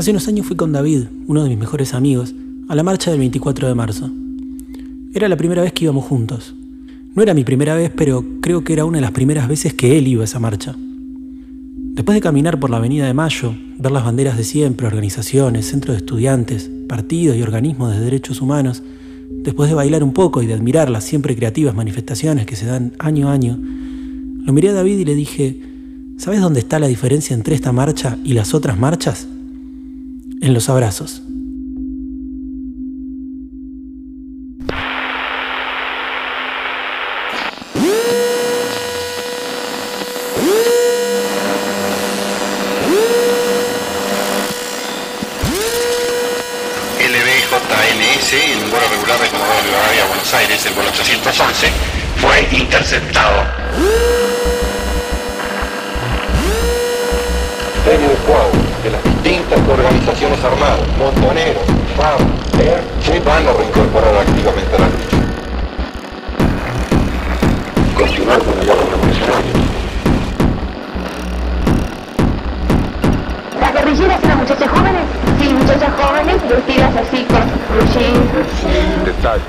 Hace unos años fui con David, uno de mis mejores amigos, a la marcha del 24 de marzo. Era la primera vez que íbamos juntos. No era mi primera vez, pero creo que era una de las primeras veces que él iba a esa marcha. Después de caminar por la Avenida de Mayo, ver las banderas de siempre, organizaciones, centros de estudiantes, partidos y organismos de derechos humanos, después de bailar un poco y de admirar las siempre creativas manifestaciones que se dan año a año, lo miré a David y le dije, ¿sabes dónde está la diferencia entre esta marcha y las otras marchas? En los abrazos. LBJNS, el vuelo regular de Comodoro Rivadavia a Buenos Aires, el vuelo 811, fue interceptado. De organizaciones armadas, montoneros, FAM, ER, se van a reincorporar activamente a la lucha. Continuar con la guerra revolucionaria. ¿Las guerrilleras eran muchachas jóvenes? Sí, muchachas jóvenes vestidas así con jeans. Detalle.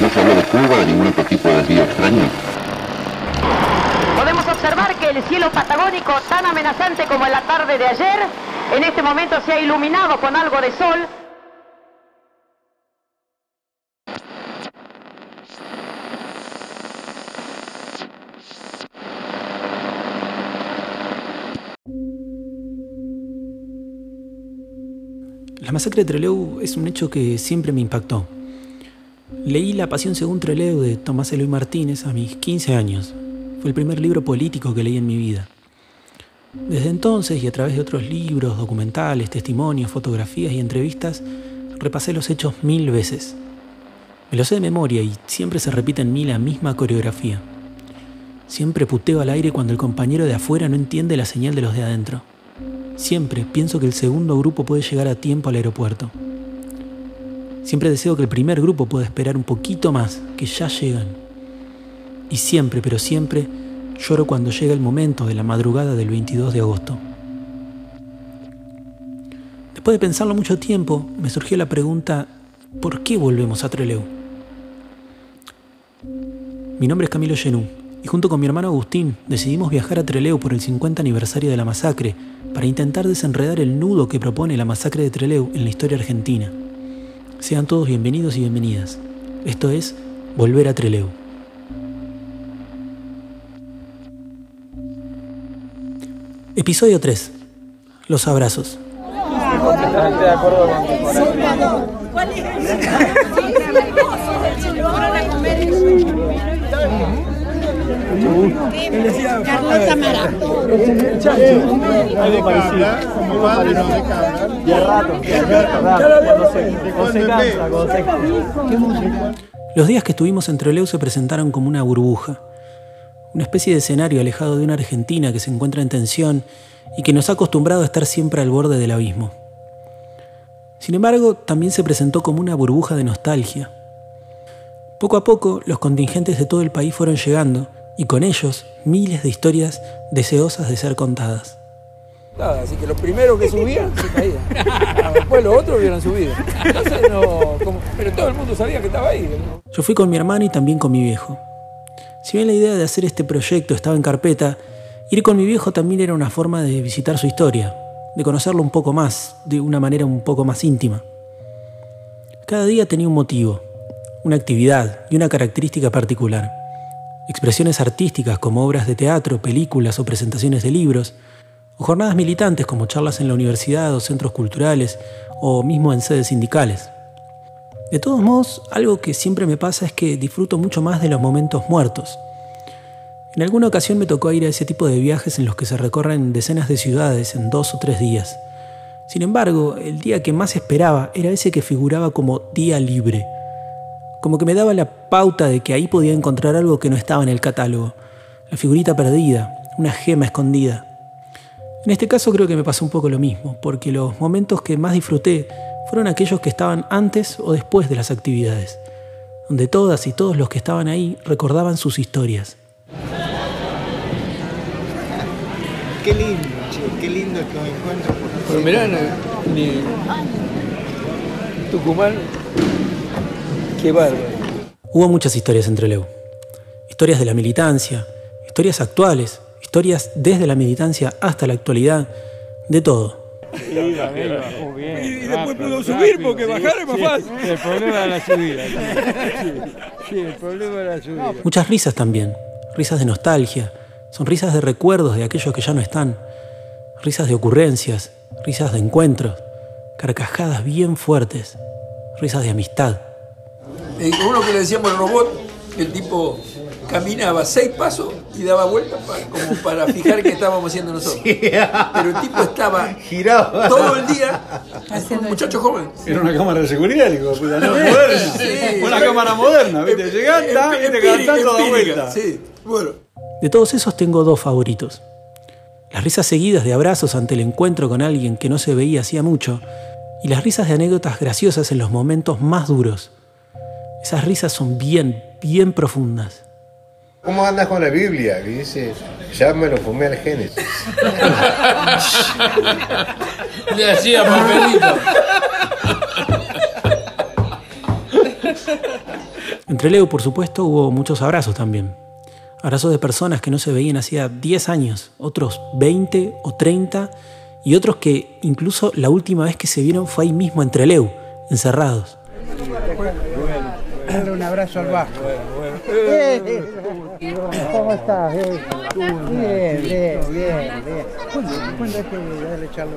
No se habló de Cuba, de ningún otro tipo de desvío extraño. Observar que el cielo patagónico, tan amenazante como en la tarde de ayer, en este momento se ha iluminado con algo de sol. La masacre de Trelew es un hecho que siempre me impactó. Leí La Pasión según Trelew de Tomás Eloy Martínez a mis 15 años. Fue el primer libro político que leí en mi vida. Desde entonces y a través de otros libros, documentales, testimonios, fotografías y entrevistas, repasé los hechos mil veces. Me lo sé de memoria y siempre se repite en mí la misma coreografía. Siempre puteo al aire cuando el compañero de afuera no entiende la señal de los de adentro. Siempre pienso que el segundo grupo puede llegar a tiempo al aeropuerto. Siempre deseo que el primer grupo pueda esperar un poquito más, que ya llegan. Y siempre, pero siempre, lloro cuando llega el momento de la madrugada del 22 de agosto. Después de pensarlo mucho tiempo, me surgió la pregunta, ¿por qué volvemos a Trelew? Mi nombre es Camilo Genú y junto con mi hermano Agustín decidimos viajar a Trelew por el 50 aniversario de la masacre para intentar desenredar el nudo que propone la masacre de Trelew en la historia argentina. Sean todos bienvenidos y bienvenidas. Esto es Volver a Trelew. Episodio 3. Los abrazos. Los días que estuvimos en Trelew se presentaron como una burbuja, una especie de escenario alejado de una Argentina que se encuentra en tensión y que nos ha acostumbrado a estar siempre al borde del abismo. Sin embargo, también se presentó como una burbuja de nostalgia. Poco a poco, los contingentes de todo el país fueron llegando y con ellos miles de historias deseosas de ser contadas. Nada, así que los primeros que subían se caían. Después los otros hubieran subido. Entonces no, como- pero todo el mundo sabía que estaba ahí. ¿no? Yo fui con mi hermano y también con mi viejo. Si bien la idea de hacer este proyecto estaba en carpeta, ir con mi viejo también era una forma de visitar su historia, de conocerlo un poco más, de una manera un poco más íntima. Cada día tenía un motivo, una actividad y una característica particular. Expresiones artísticas como obras de teatro, películas o presentaciones de libros, o jornadas militantes como charlas en la universidad o centros culturales, o mismo en sedes sindicales. De todos modos, algo que siempre me pasa es que disfruto mucho más de los momentos muertos. En alguna ocasión me tocó ir a ese tipo de viajes en los que se recorren decenas de ciudades en dos o tres días. Sin embargo, el día que más esperaba era ese que figuraba como día libre. Como que me daba la pauta de que ahí podía encontrar algo que no estaba en el catálogo. La figurita perdida, una gema escondida. En este caso creo que me pasó un poco lo mismo, porque los momentos que más disfruté fueron aquellos que estaban antes o después de las actividades, donde todas y todos los que estaban ahí recordaban sus historias. Qué lindo. che, qué lindo estos encuentros. Pero mirá, ni Tucumán, qué bárbaro. Hubo muchas historias entre Leu. Historias de la militancia, historias actuales, historias desde la militancia hasta la actualidad, de todo. Bien. Y, y después rápido, pudo subir rápido, porque sí. bajar es más Sí, fácil. El problema era la subida. Sí, sí, el problema era la subida. Muchas risas también, risas de nostalgia, sonrisas de recuerdos de aquellos que ya no están, risas de ocurrencias, risas de encuentros, carcajadas bien fuertes, risas de amistad. Eh, uno que le decíamos el robot, el tipo caminaba seis pasos y daba vueltas pa- como para fijar qué estábamos haciendo nosotros. Pero el tipo estaba Giraba. todo el día, un muchacho joven. Era una cámara de seguridad, digo, puta, no, moderna. Sí. una cámara moderna, ¿viste? Llegás, está, Empi- viste, empírica, cantando da empírica, vuelta. Sí, bueno. De todos esos tengo dos favoritos. Las risas seguidas de abrazos ante el encuentro con alguien que no se veía hacía mucho, y las risas de anécdotas graciosas en los momentos más duros. Esas risas son bien, bien profundas. ¿Cómo andas con la Biblia? Que dice, ya me lo fumé al Génesis. Le hacía papelito. Entre Leo, por supuesto, hubo muchos abrazos también. Abrazos de personas que no se veían hacía 10 años, otros 20 o 30, y otros que incluso la última vez que se vieron fue ahí mismo entre Leu, encerrados. Un abrazo al Vasco. ¿Cómo estás? Bien, bien, bien, bien. ¿Cuándo, ¿cuándo es que dale, Charlo?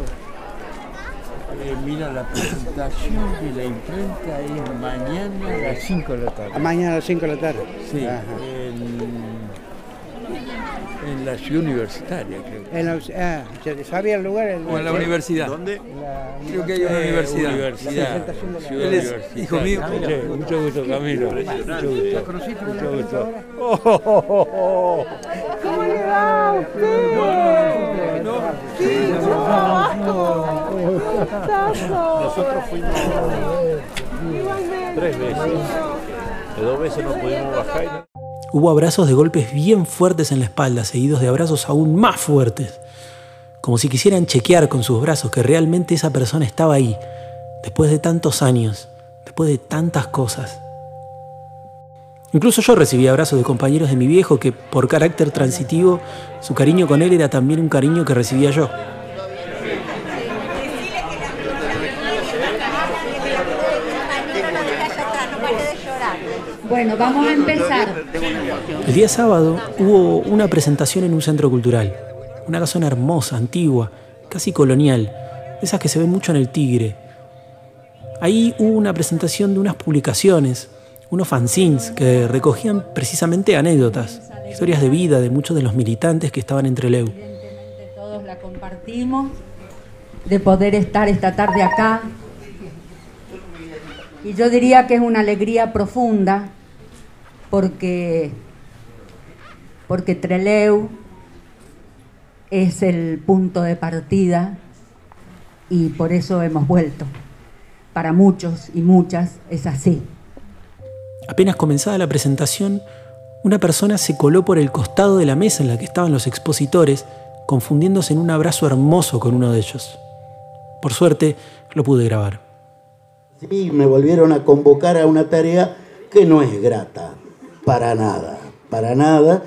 Eh, mira, la presentación de la imprenta es mañana a las 5 de la tarde. Mañana a las 5 de la tarde. Sí, Ajá. En, la ciudad universitaria, creo. En la, ah, ¿se ¿Sabía el lugar? El, O en la universidad. ¿Dónde? la- Creo que hay una Eh, universidad. Universidad. de la- ciudad Él es hijo mío. Sí, mucho gusto, Camilo. Mucho gusto. Mucho gusto. ¿Cómo le va a usted? Nosotros fuimos tres veces. De dos veces no pudimos bajar. Hubo abrazos de golpes bien fuertes en la espalda, seguidos de abrazos aún más fuertes, como si quisieran chequear con sus brazos que realmente esa persona estaba ahí, después de tantos años, después de tantas cosas. Incluso yo recibí abrazos de compañeros de mi viejo que, por carácter transitivo, su cariño con él era también un cariño que recibía yo. Bueno, vamos a empezar. El día sábado hubo una presentación en un centro cultural, una casona hermosa, antigua, casi colonial, esas que se ven mucho en el Tigre. Ahí hubo una presentación de unas publicaciones, unos fanzines que recogían precisamente anécdotas, historias de vida de muchos de los militantes que estaban entre Leu. Todos la compartimos, de poder estar esta tarde acá. Y yo diría que es una alegría profunda porque, porque Treleu es el punto de partida y por eso hemos vuelto. Para muchos y muchas es así. Apenas comenzada la presentación, una persona se coló por el costado de la mesa en la que estaban los expositores, confundiéndose en un abrazo hermoso con uno de ellos. Por suerte, lo pude grabar. Sí, me volvieron a convocar a una tarea que no es grata, para nada, para nada.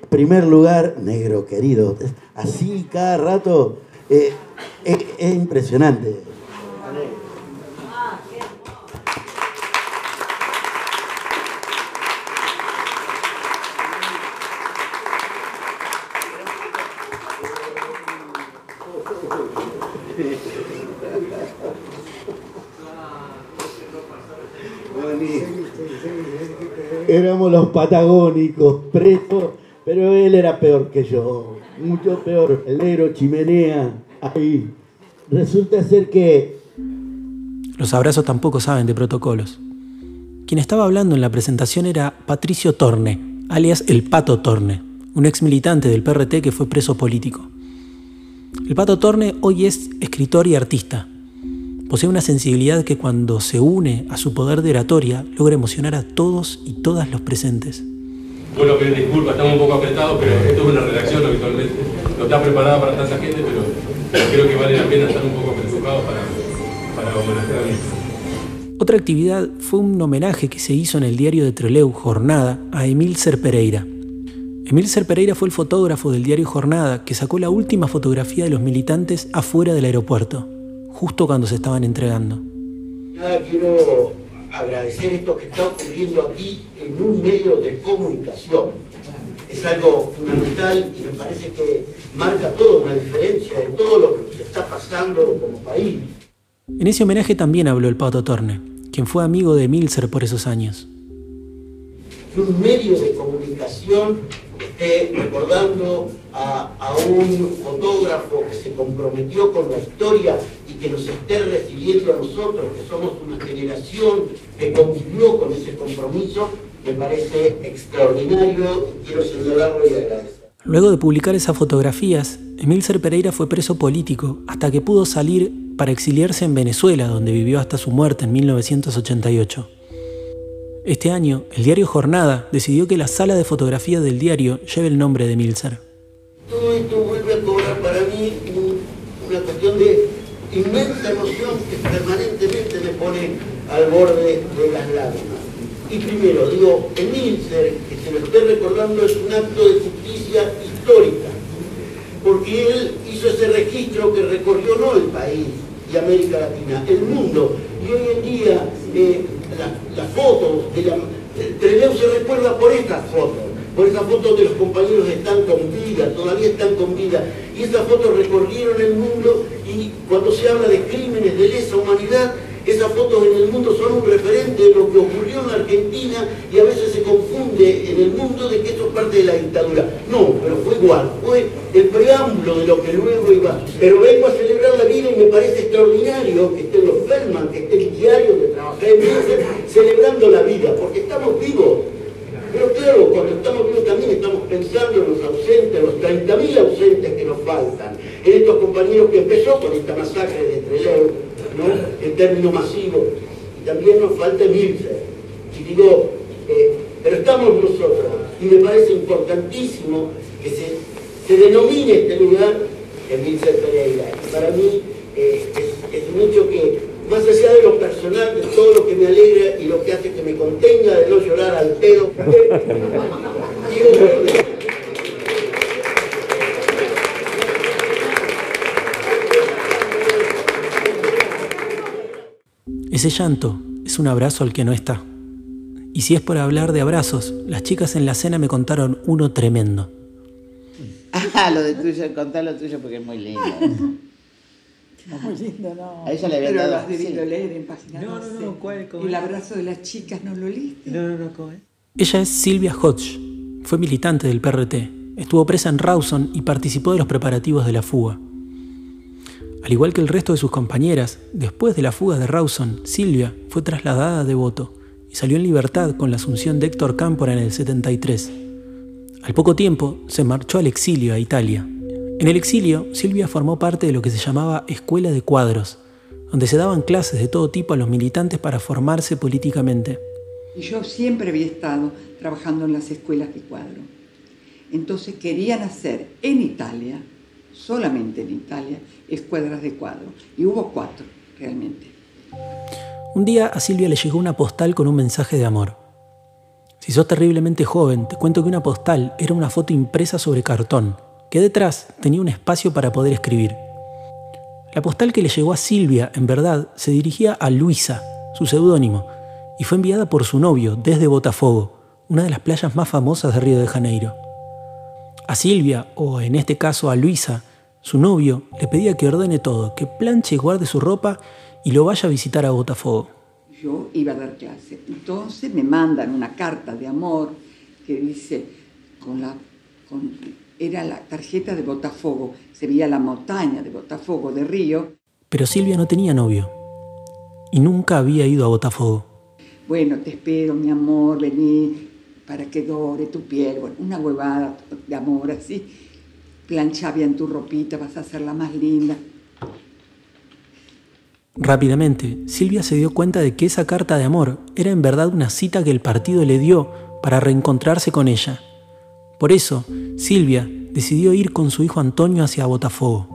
En primer lugar, negro querido, así cada rato, eh, es, es impresionante. Patagónicos, presos, pero él era peor que yo, mucho peor. El negro chimenea, ahí. Resulta ser que Los abrazos tampoco saben de protocolos. Quien estaba hablando en la presentación era Patricio Torne, alias el Pato Torne, un ex militante del PRT que fue preso político. El Pato Torne hoy es escritor y artista. Posee una sensibilidad que cuando se une a su poder de oratoria logra emocionar a todos y todas los presentes. Vuelvo a pedir disculpas, estamos un poco apretados, pero esto es una redacción habitualmente. no está preparada para tanta gente, pero creo que vale la pena estar un poco para, para homenajear a mí. Otra actividad fue un homenaje que se hizo en el diario de Trelew, Jornada, a Emil Ser Pereira. Emil Ser Pereira fue el fotógrafo del diario Jornada que sacó la última fotografía de los militantes afuera del aeropuerto, justo cuando se estaban entregando. Nada, quiero agradecer esto que está ocurriendo aquí en un medio de comunicación. Es algo fundamental y me parece que marca toda una diferencia de todo lo que está pasando como país. En ese homenaje también habló el Pato Torne, quien fue amigo de Milser por esos años. Un medio de comunicación esté recordando a, a un fotógrafo que se comprometió con la historia y que nos esté recibiendo a nosotros, que somos una generación que convivió con ese compromiso, me parece extraordinario y quiero señalarlo y agradecer. Luego de publicar esas fotografías, Emil Ser Pereira fue preso político hasta que pudo salir para exiliarse en Venezuela, donde vivió hasta su muerte en 1988. Este año, el diario Jornada decidió que la sala de fotografía del diario lleve el nombre de Milser. Todo esto vuelve a cobrar para mí un- una cuestión de inmensa emoción que permanentemente me pone al borde de las lágrimas. Y primero, digo, el Milser, que se lo esté recordando, es un acto de justicia histórica, porque él hizo ese registro que recorrió no el país y América Latina, el mundo. Y hoy en día eh, la- las fotos de la... Trelew se recuerda por estas fotos, por esas fotos de los compañeros que están con vida, todavía están con vida. Y esas fotos recorrieron el mundo y cuando se habla de crímenes de lesa humanidad, esas fotos en el mundo son un referente de lo que ocurrió en la Argentina y a veces se confunde en el mundo de que esto es parte de la dictadura. No, igual, fue el preámbulo de lo que luego iba. Pero vengo a celebrar la vida y me parece extraordinario que estén los Feldman, que esté el diario que trabajé en celebrando la vida, porque estamos vivos. Pero claro, cuando estamos vivos también estamos pensando en los ausentes, los 30.000 ausentes que nos faltan, en estos compañeros que empezó con esta masacre de Trelew, ¿no? en términos masivos, y también nos falta Milser. Y digo, eh, pero estamos nosotros, y me parece importantísimo que se, se denomine este lugar en Milser Pereira. Y para mí eh, es, es un hecho que más allá de lo personal, de todo lo que me alegra y lo que hace que me contenga de no llorar al pedo. Ese llanto es un abrazo al que no está. Y si es por hablar de abrazos, las chicas en la cena me contaron uno tremendo. Ah, lo de tuyo, contá lo tuyo porque es muy lindo. Muy lindo, ¿no? A ella le había Pero dado- sí. leer en página No, no, 12. no, ¿cuál, cómo El es? abrazo de las chicas, ¿no lo leíste? No, no, no, ¿cómo es? Ella es Silvia Hodge, fue militante del PRT, estuvo presa en Rawson y participó de los preparativos de la fuga. Al igual que el resto de sus compañeras, después de la fuga de Rawson, Silvia fue trasladada a Devoto y salió en libertad con la asunción de Héctor Cámpora en el 73. Al poco tiempo se marchó al exilio a Italia. En el exilio, Silvia formó parte de lo que se llamaba Escuela de Cuadros, donde se daban clases de todo tipo a los militantes para formarse políticamente. Y yo siempre había estado trabajando en las escuelas de cuadro. Entonces querían hacer en Italia, solamente en Italia, escuadras de cuadro. Y hubo cuatro, realmente. Un día a Silvia le llegó una postal con un mensaje de amor. Si sos terriblemente joven, te cuento que una postal era una foto impresa sobre cartón, que detrás tenía un espacio para poder escribir. La postal que le llegó a Silvia, en verdad, se dirigía a Luisa, su seudónimo, y fue enviada por su novio desde Botafogo, una de las playas más famosas de Río de Janeiro. A Silvia, o en este caso a Luisa, su novio le pedía que ordene todo, que planche y guarde su ropa y lo vaya a visitar a Botafogo. Yo iba a dar clase. Entonces me mandan una carta de amor que dice, con la, con- era la tarjeta de Botafogo, se veía la montaña de Botafogo, de Río. Pero Silvia no tenía novio y nunca había ido a Botafogo. Bueno, te espero, mi amor, vení para que dore tu piel. Bueno, una huevada de amor así. Plancha bien tu ropita, vas a hacerla más linda. Rápidamente, Silvia se dio cuenta de que esa carta de amor era en verdad una cita que el partido le dio para reencontrarse con ella. Por eso, Silvia decidió ir con su hijo Antonio hacia Botafogo.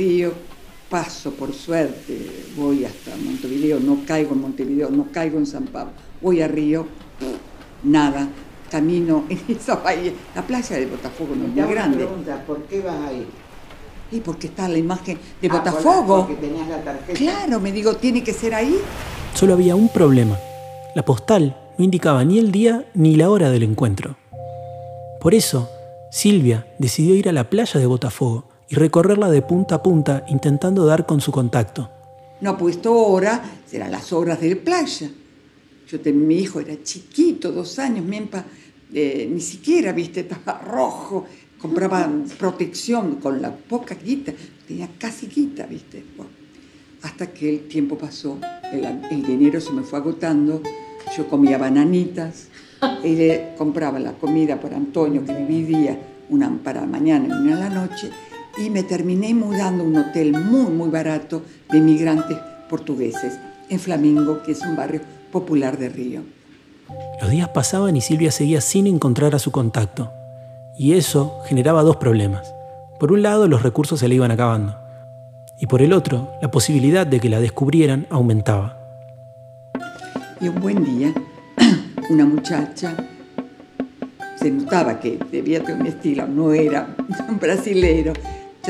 Río, paso por suerte, voy hasta Montevideo, no caigo en Montevideo, no caigo en San Pablo, voy a Río, nada, camino en esa bahía, la playa de Botafogo no es muy grande. pregunta, ¿por qué vas ahí? Y porque está la imagen de Ah, Botafogo. porque tenías la tarjeta. Claro, me digo, tiene que ser ahí. Solo había un problema. La postal no indicaba ni el día ni la hora del encuentro. Por eso, Silvia decidió ir a la playa de Botafogo y recorrerla de punta a punta intentando dar con su contacto. No ha puesto hora, serán las horas de playa. Yo ten- mi hijo era chiquito, dos años, Mempa, eh, ni siquiera, viste, estaba rojo, compraba protección con la poca guita, tenía casi guita, viste. Bueno, hasta que el tiempo pasó, el, el dinero se me fue agotando, yo comía bananitas, y le compraba la comida para Antonio, que dividía una para la mañana y una a la noche, y me terminé mudando a un hotel muy, muy barato de inmigrantes portugueses en Flamingo, que es un barrio popular de Río. Los días pasaban y Silvia seguía sin encontrar a su contacto. Y eso generaba dos problemas. Por un lado, los recursos se le iban acabando. Y por el otro, la posibilidad de que la descubrieran aumentaba. Y un buen día, una muchacha, se notaba que debía tener un estilo, no era un brasilero,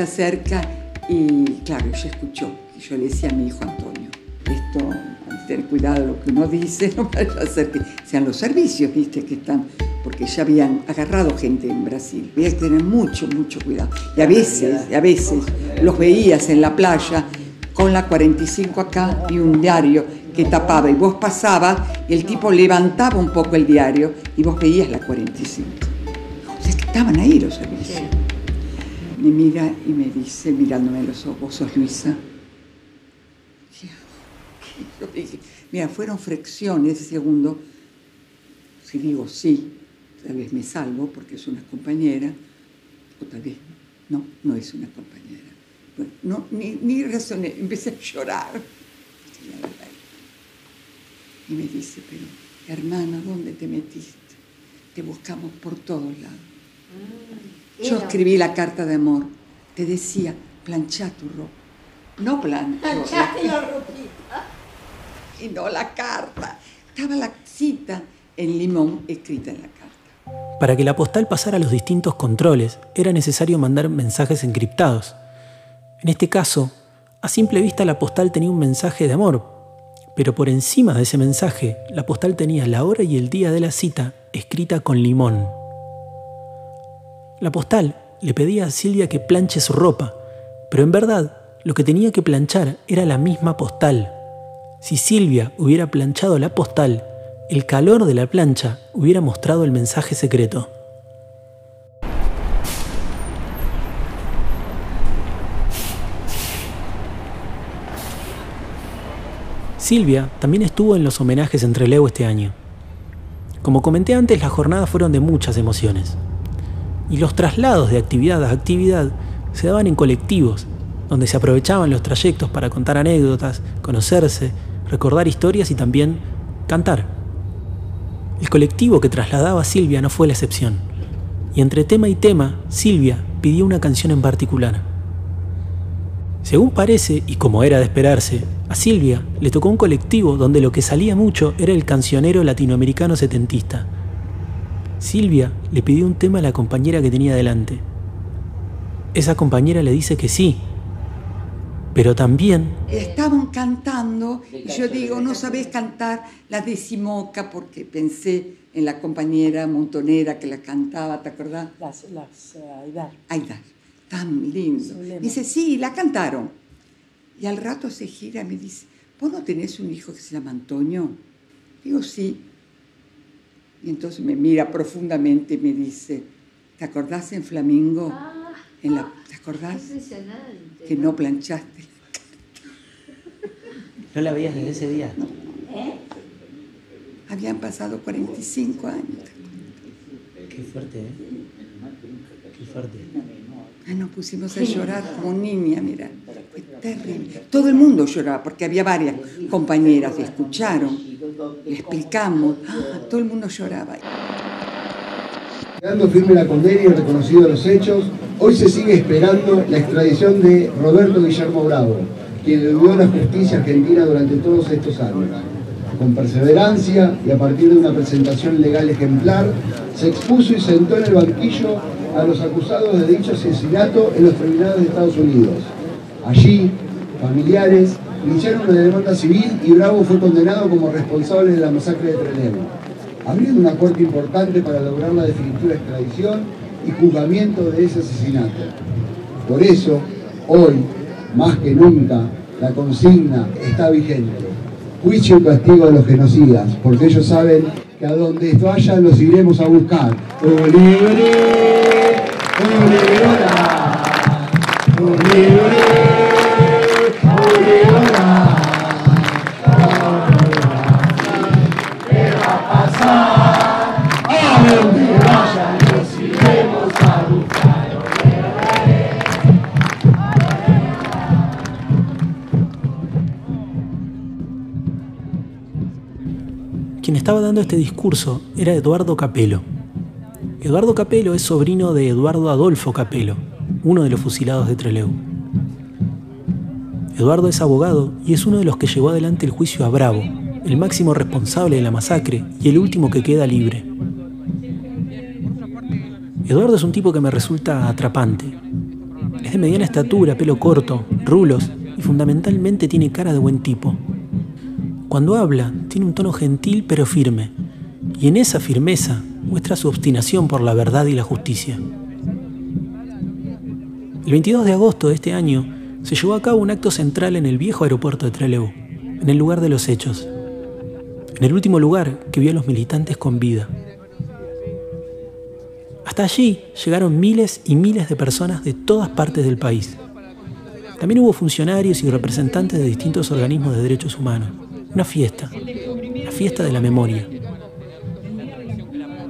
se acerca y, claro, ella escuchó. Yo le decía a mi hijo Antonio, esto, hay que tener cuidado lo que uno dice, no vaya a ser que sean los servicios, viste, que están, porque ya habían agarrado gente en Brasil. Había que tener mucho, mucho cuidado. Y a veces, a veces, los veías en la playa con la 45 acá y un diario que tapaba y vos pasabas y el tipo levantaba un poco el diario y vos veías la 45. O sea, que estaban ahí los servicios. Me mira y me dice, mirándome los ojos, ¿vos sos Luisa? Yo dije, mira, fueron fricciones segundo. Si digo sí, tal vez me salvo porque es una compañera, o tal vez no, no es una compañera. Bueno, no, ni, ni razoné, empecé a llorar. Y me dice, pero hermana, ¿dónde te metiste? Te buscamos por todos lados. Yo escribí la carta de amor. Te decía, planchá tu ropa. No plancho. Planchaste la ropita. Y no la carta. Estaba la cita en limón escrita en la carta. Para que la postal pasara los distintos controles, era necesario mandar mensajes encriptados. En este caso, a simple vista la postal tenía un mensaje de amor, pero por encima de ese mensaje, la postal tenía la hora y el día de la cita escrita con limón. La postal le pedía a Silvia que planche su ropa, pero en verdad lo que tenía que planchar era la misma postal. Si Silvia hubiera planchado la postal, el calor de la plancha hubiera mostrado el mensaje secreto. Silvia también estuvo en los homenajes entre Leo este año. Como comenté antes, las jornadas fueron de muchas emociones. Y los traslados de actividad a actividad se daban en colectivos, donde se aprovechaban los trayectos para contar anécdotas, conocerse, recordar historias y también cantar. El colectivo que trasladaba a Silvia no fue la excepción. Y entre tema y tema, Silvia pidió una canción en particular. Según parece, y como era de esperarse, a Silvia le tocó un colectivo donde lo que salía mucho era el cancionero latinoamericano setentista. Silvia le pidió un tema a la compañera que tenía delante. Esa compañera le dice que sí, pero también Estaban cantando y yo digo, no sabés cantar la decimoca porque pensé en la compañera montonera que la cantaba, ¿te acordás? Las, las eh, Aidar. Aidar, tan lindo. Dice, sí, la cantaron. Y al rato se gira y me dice, ¿vos no tenés un hijo que se llama Antonio? Digo, sí. Y entonces me mira profundamente y me dice, ¿te acordás en Flamingo? En la, ¿Te acordás? Que no planchaste. ¿No la veías desde ese día? Habían pasado 45 años. Qué fuerte, ¿eh? Qué fuerte. Ay, nos pusimos a llorar como niña, mira. Fue terrible. Todo el mundo lloraba porque había varias compañeras que escucharon. Le explicamos. Ah, todo el mundo lloraba. Quedando firme la condena y reconocido los hechos, hoy se sigue esperando la extradición de Roberto Guillermo Bravo, quien eludió la justicia argentina durante todos estos años. Con perseverancia y a partir de una presentación legal ejemplar, se expuso y sentó en el banquillo a los acusados de dicho asesinato en los tribunales de Estados Unidos. Allí, familiares iniciaron una demanda civil y Bravo fue condenado como responsable de la masacre de Trelew abriendo una corte importante para lograr la definitiva extradición y juzgamiento de ese asesinato. Por eso, hoy, más que nunca, la consigna está vigente. Juicio y castigo a los genocidas, porque ellos saben que a donde vayan los iremos a buscar. ¡Olé, olé! ¡Olé, hola! ¡Olé, olé! Quien estaba dando este discurso era Eduardo Capelo. Eduardo Capelo es sobrino de Eduardo Adolfo Capelo, uno de los fusilados de Trelew. Eduardo es abogado y es uno de los que llevó adelante el juicio a Bravo, el máximo responsable de la masacre y el último que queda libre. Eduardo es un tipo que me resulta atrapante. Es de mediana estatura, pelo corto, rulos y fundamentalmente tiene cara de buen tipo. Cuando habla, tiene un tono gentil pero firme, y en esa firmeza muestra su obstinación por la verdad y la justicia. El 22 de agosto de este año se llevó a cabo un acto central en el viejo aeropuerto de Trelew, en el lugar de los hechos, en el último lugar que vio a los militantes con vida. Hasta allí llegaron miles y miles de personas de todas partes del país. También hubo funcionarios y representantes de distintos organismos de derechos humanos. Una fiesta, la fiesta de la memoria.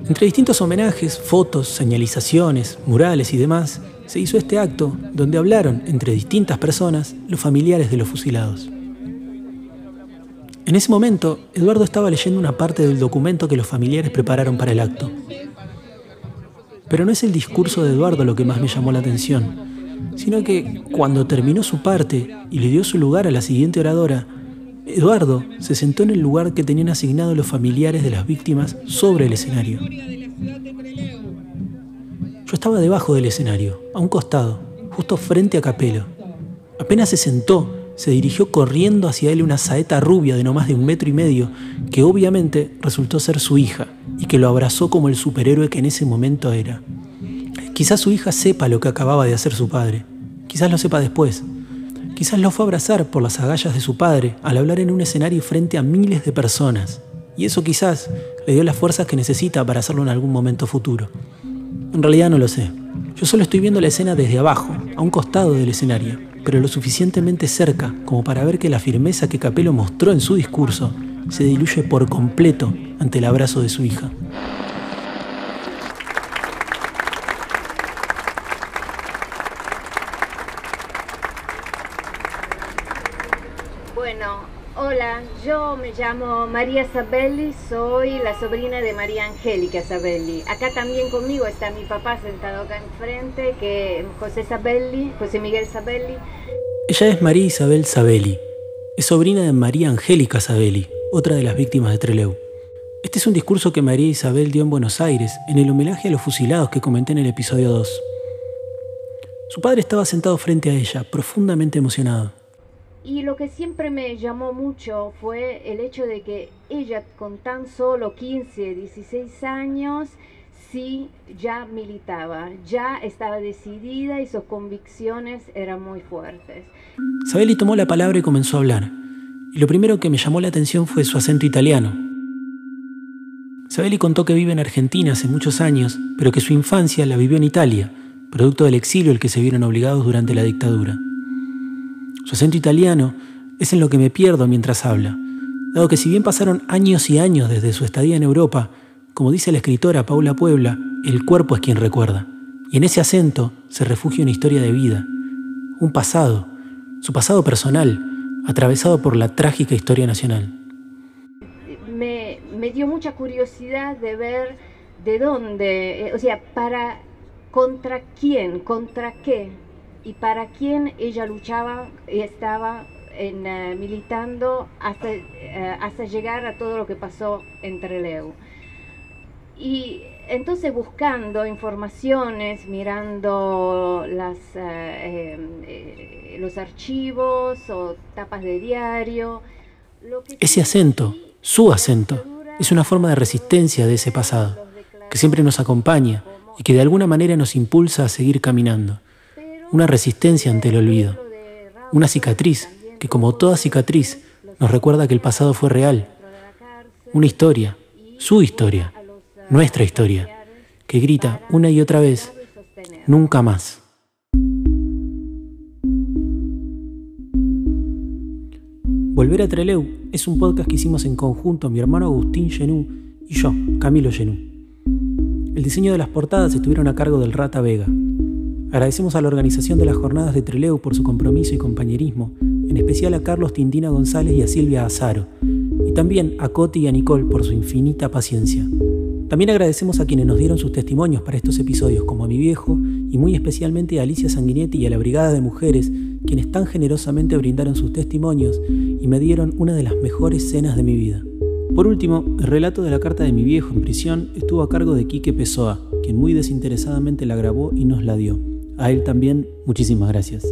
Entre distintos homenajes, fotos, señalizaciones, murales y demás, se hizo este acto donde hablaron, entre distintas personas, los familiares de los fusilados. En ese momento, Eduardo estaba leyendo una parte del documento que los familiares prepararon para el acto. Pero no es el discurso de Eduardo lo que más me llamó la atención, sino que cuando terminó su parte y le dio su lugar a la siguiente oradora, Eduardo se sentó en el lugar que tenían asignado los familiares de las víctimas sobre el escenario. Yo estaba debajo del escenario, a un costado, justo frente a Capelo. Apenas se sentó, se dirigió corriendo hacia él una saeta rubia de no más de un metro y medio, que obviamente resultó ser su hija, y que lo abrazó como el superhéroe que en ese momento era. Quizás su hija sepa lo que acababa de hacer su padre, quizás lo sepa después, Quizás lo fue a abrazar por las agallas de su padre al hablar en un escenario frente a miles de personas. Y eso quizás le dio las fuerzas que necesita para hacerlo en algún momento futuro. En realidad no lo sé. Yo solo estoy viendo la escena desde abajo, a un costado del escenario, pero lo suficientemente cerca como para ver que la firmeza que Capelo mostró en su discurso se diluye por completo ante el abrazo de su hija. Bueno, hola, yo me llamo María Sabelli, soy la sobrina de María Angélica Sabelli. Acá también conmigo está mi papá sentado acá enfrente, que José Sabelli, José Miguel Sabelli. Ella es María Isabel Sabelli. Es sobrina de María Angélica Sabelli, otra de las víctimas de Trelew. Este es un discurso que María Isabel dio en Buenos Aires en el homenaje a los fusilados que comenté en el episodio 2. Su padre estaba sentado frente a ella, profundamente emocionado. Y lo que siempre me llamó mucho fue el hecho de que ella con tan solo 15, 16 años, sí ya militaba, ya estaba decidida y sus convicciones eran muy fuertes. Sabelli tomó la palabra y comenzó a hablar. Y lo primero que me llamó la atención fue su acento italiano. Sabelli contó que vive en Argentina hace muchos años, pero que su infancia la vivió en Italia, producto del exilio al que se vieron obligados durante la dictadura. Su acento italiano es en lo que me pierdo mientras habla, dado que si bien pasaron años y años desde su estadía en Europa, como dice la escritora Paula Puebla, el cuerpo es quien recuerda, y en ese acento se refugia una historia de vida, un pasado, su pasado personal, atravesado por la trágica historia nacional. Me, dio mucha curiosidad de ver de dónde, eh, o sea, para contra quién, contra qué y para quién ella luchaba y estaba en, eh, militando hasta, eh, hasta llegar a todo lo que pasó en Trelew. Y entonces buscando informaciones, mirando las, los archivos o tapas de diario. Ese acento, su acento, es una forma de resistencia de ese pasado, que siempre nos acompaña y que de alguna manera nos impulsa a seguir caminando. Una resistencia ante el olvido. Una cicatriz que como toda cicatriz nos recuerda que el pasado fue real. Una historia, su historia, nuestra historia, que grita una y otra vez, nunca más. Volver a Treleu es un podcast que hicimos en conjunto mi hermano Agustín Genú y yo, Camilo Genú. El diseño de las portadas estuvieron a cargo del Rata Vega. Agradecemos a la organización de las jornadas de Treleu por su compromiso y compañerismo, en especial a Carlos Tindina González y a Silvia Azaro, y también a Coti y a Nicole por su infinita paciencia. También agradecemos a quienes nos dieron sus testimonios para estos episodios, como a mi viejo y muy especialmente a Alicia Sanguinetti y a la Brigada de Mujeres, quienes tan generosamente brindaron sus testimonios y me dieron una de las mejores cenas de mi vida. Por último, el relato de la carta de mi viejo en prisión estuvo a cargo de Quique Pessoa, quien muy desinteresadamente la grabó y nos la dio. A él también, muchísimas gracias.